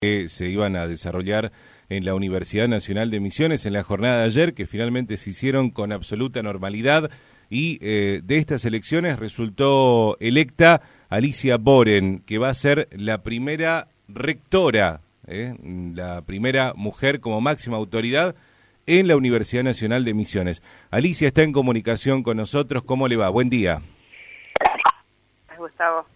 que se iban a desarrollar en la Universidad Nacional de Misiones en la jornada de ayer, que finalmente se hicieron con absoluta normalidad y eh, de estas elecciones resultó electa Alicia Boren, que va a ser la primera rectora, eh, la primera mujer como máxima autoridad en la Universidad Nacional de Misiones. Alicia está en comunicación con nosotros. ¿Cómo le va? Buen día. Gustavo.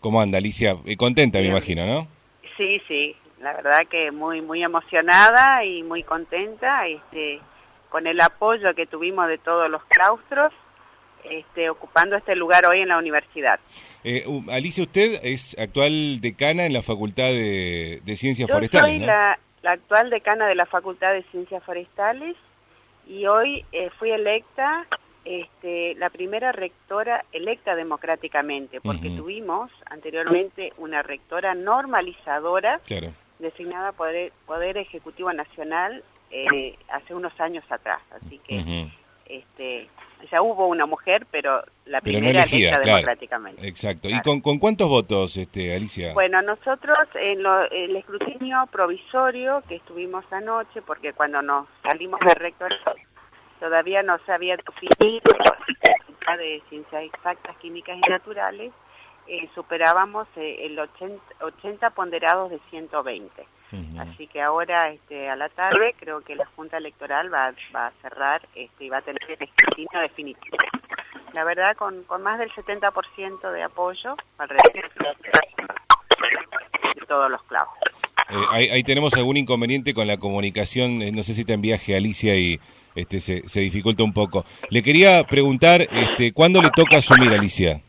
¿Cómo anda, Alicia? Eh, contenta, me imagino, ¿no? Sí, sí, la verdad que muy muy emocionada y muy contenta este, con el apoyo que tuvimos de todos los claustros este, ocupando este lugar hoy en la universidad. Eh, Alicia, usted es actual decana en la Facultad de, Ciencias Yo Forestales. Soy la, actual decana de la Facultad de Ciencias Forestales y hoy eh, fui electa este, la primera rectora electa democráticamente, porque tuvimos anteriormente una rectora normalizadora designada por el Poder Ejecutivo Nacional eh, hace unos años atrás. Así que este, ya hubo una mujer, pero la primera electa democráticamente. Exacto. ¿Y con, con, cuántos votos, este, Alicia? Bueno, nosotros en el escrutinio provisorio que estuvimos anoche, porque cuando nos salimos del rector todavía no se había definido de ciencias exactas, químicas y naturales, eh, superábamos eh, el 80, 80, ponderados de 120. Así que ahora este, a la tarde creo que la Junta Electoral va, va a cerrar este, y va a tener el escrutinio definitivo. La verdad, con, con más del 70% de apoyo alrededor de todos los clavos. Eh, ahí, ahí, tenemos algún inconveniente con la comunicación, no sé si te enviaje Alicia y este, se, se dificulta un poco. Le quería preguntar, este, ¿cuándo le toca asumir, Alicia?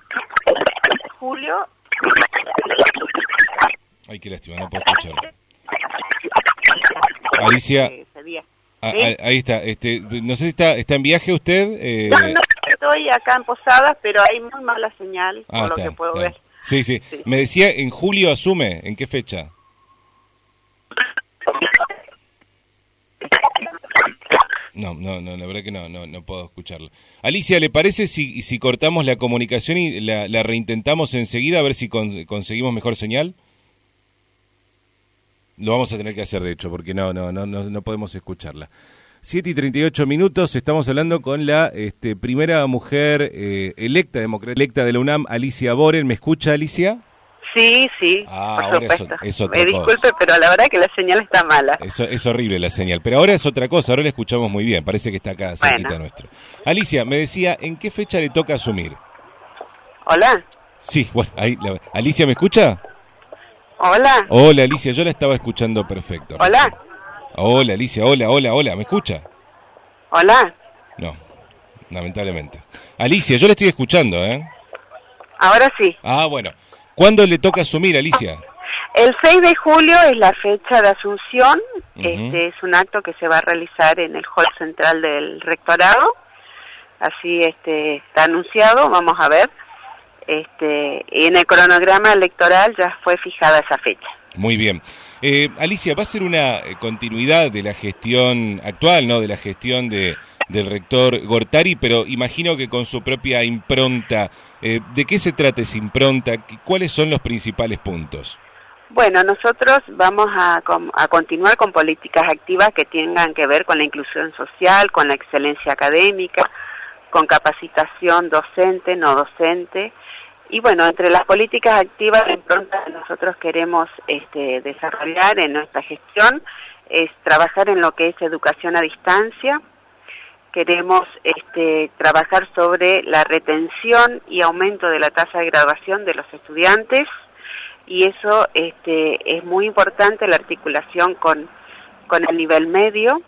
Julio. Ay, qué lástima, no puedo escucharlo. Alicia. Ah, ah, ahí está. Este, no sé si está, está en viaje usted. Eh... No, no, estoy acá en Posadas, pero hay muy mala señal, por ah, lo que puedo ver. Sí, sí, sí, Me decía, en julio asume. ¿En qué fecha? No, no, no, la verdad que no, no, no puedo escucharlo. Alicia, ¿le parece si, si cortamos la comunicación y la, reintentamos enseguida a ver si conseguimos mejor señal? Lo vamos a tener que hacer, de hecho, porque no, no, no, no, no podemos escucharla. 7 y 38 minutos, estamos hablando con la este, primera mujer eh, electa, electa de la UNAM, Alicia Boren. ¿Me escucha, Alicia? Sí, sí, ah, por supuesto. Es, Me disculpe, pero la verdad que la señal está mala. Es, es horrible la señal, pero ahora es otra cosa, ahora la escuchamos muy bien, parece que está acá cerquita nuestro. Alicia, me decía, ¿en qué fecha le toca asumir? Hola. Sí, bueno, ahí, Alicia, ¿me escucha? Hola. Hola, Alicia, yo la estaba escuchando perfecto. Hola. Hola, Alicia, hola, hola, hola, ¿me escucha? Hola. No, lamentablemente. Alicia, yo la estoy escuchando, ¿eh? Ahora sí. Ah, bueno. ¿Cuándo le toca asumir, Alicia? El 6 de julio es la fecha de asunción. Este es un acto que se va a realizar en el hall central del rectorado. Así este está anunciado, vamos a ver. Este, y en el cronograma electoral ya fue fijada esa fecha. Muy bien. Eh, Alicia, va a ser una eh, continuidad de la gestión actual, ¿no? De la gestión de, del rector Gortari, pero imagino que con su propia impronta. Eh, ¿De qué se trata esa impronta? ¿Cuáles son los principales puntos? Bueno, nosotros vamos a, a, continuar con políticas activas que tengan que ver con la inclusión social, con la excelencia académica, con capacitación docente, no docente. Y bueno, entre las políticas activas que nosotros queremos este, desarrollar en nuestra gestión es trabajar en lo que es educación a distancia, queremos este, trabajar sobre la retención y aumento de la tasa de graduación de los estudiantes y eso este, es muy importante la articulación con, con el nivel medio.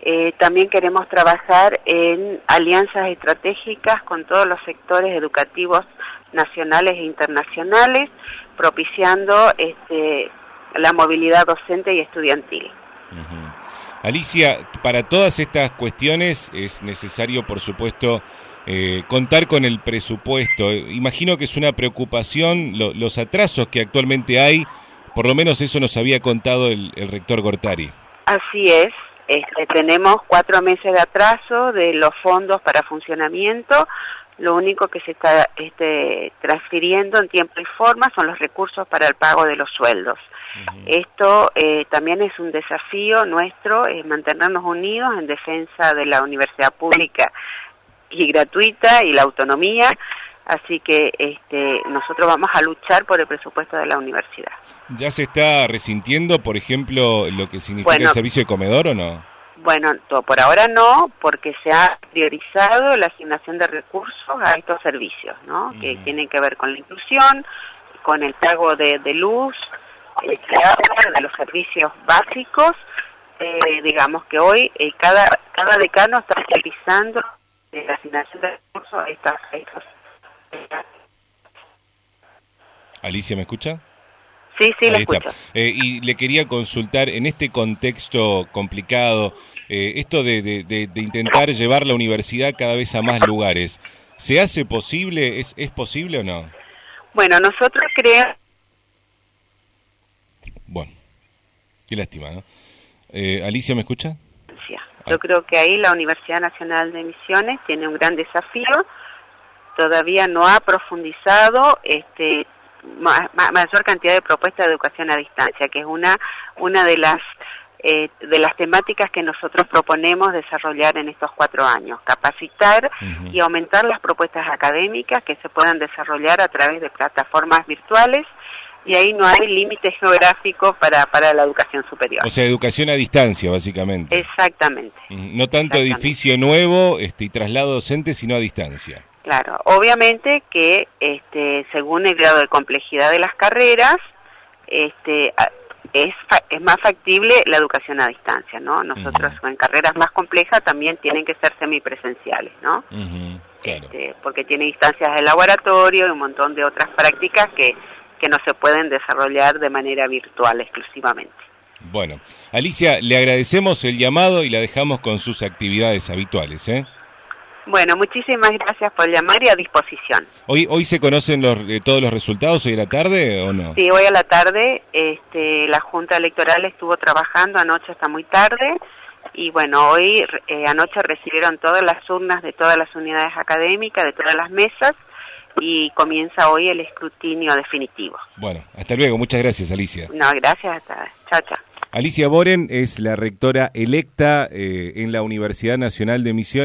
Eh, también queremos trabajar en alianzas estratégicas con todos los sectores educativos nacionales e internacionales, propiciando este, la movilidad docente y estudiantil. Alicia, para todas estas cuestiones es necesario, por supuesto, eh, contar con el presupuesto. Imagino que es una preocupación los atrasos que actualmente hay, por lo menos eso nos había contado el, rector Gortari. Así es, este, tenemos cuatro meses de atraso de los fondos para funcionamiento, lo único que se está este, transfiriendo en tiempo y forma son los recursos para el pago de los sueldos. Esto eh, también es un desafío nuestro, es mantenernos unidos en defensa de la universidad pública y gratuita y la autonomía, así que este, nosotros vamos a luchar por el presupuesto de la universidad. ¿Ya se está resintiendo, por ejemplo, lo que significa el servicio de comedor o no? Bueno, por ahora no, porque se ha priorizado la asignación de recursos a estos servicios, ¿no? Que tienen que ver con la inclusión, con el pago de, luz, eh, de los servicios básicos. Eh, digamos que hoy eh, cada cada decano está priorizando la asignación de recursos a, estas, estos. Alicia, ¿me escucha? Sí, sí, le escucho. Eh, y le quería consultar, en este contexto complicado, eh, esto de, de, intentar llevar la universidad cada vez a más lugares, ¿se hace posible? ¿Es, es posible o no? Bueno, nosotros creemos... Bueno, qué lástima, ¿no? Eh, Alicia, ¿me escucha? Sí. Yo creo que ahí la Universidad Nacional de Misiones tiene un gran desafío, todavía no ha profundizado este mayor cantidad de propuestas de educación a distancia, que es una, una de las eh, de las temáticas que nosotros proponemos desarrollar en estos cuatro años, capacitar y aumentar las propuestas académicas que se puedan desarrollar a través de plataformas virtuales y ahí no hay límite geográfico para, para la educación superior. O sea, educación a distancia, básicamente. Exactamente. No tanto edificio nuevo este, y traslado docente, sino a distancia. Claro, obviamente que este, según el grado de complejidad de las carreras, este, es, es más factible la educación a distancia, ¿no? Nosotros en carreras más complejas también tienen que ser semipresenciales, ¿no? este, porque tiene instancias de laboratorio y un montón de otras prácticas que, que no se pueden desarrollar de manera virtual exclusivamente. Bueno, Alicia, le agradecemos el llamado y la dejamos con sus actividades habituales, ¿eh? Bueno, muchísimas gracias por llamar y a disposición. ¿Hoy hoy se conocen los, eh, todos los resultados hoy a la tarde o no? Sí, hoy a la tarde. Este, la Junta Electoral estuvo trabajando anoche hasta muy tarde y bueno, hoy eh, anoche recibieron todas las urnas de todas las unidades académicas, de todas las mesas y comienza hoy el escrutinio definitivo. Bueno, hasta luego. Muchas gracias, Alicia. No, gracias. Hasta. Chao, chao. Alicia Boren es la rectora electa eh, en la Universidad Nacional de Misiones.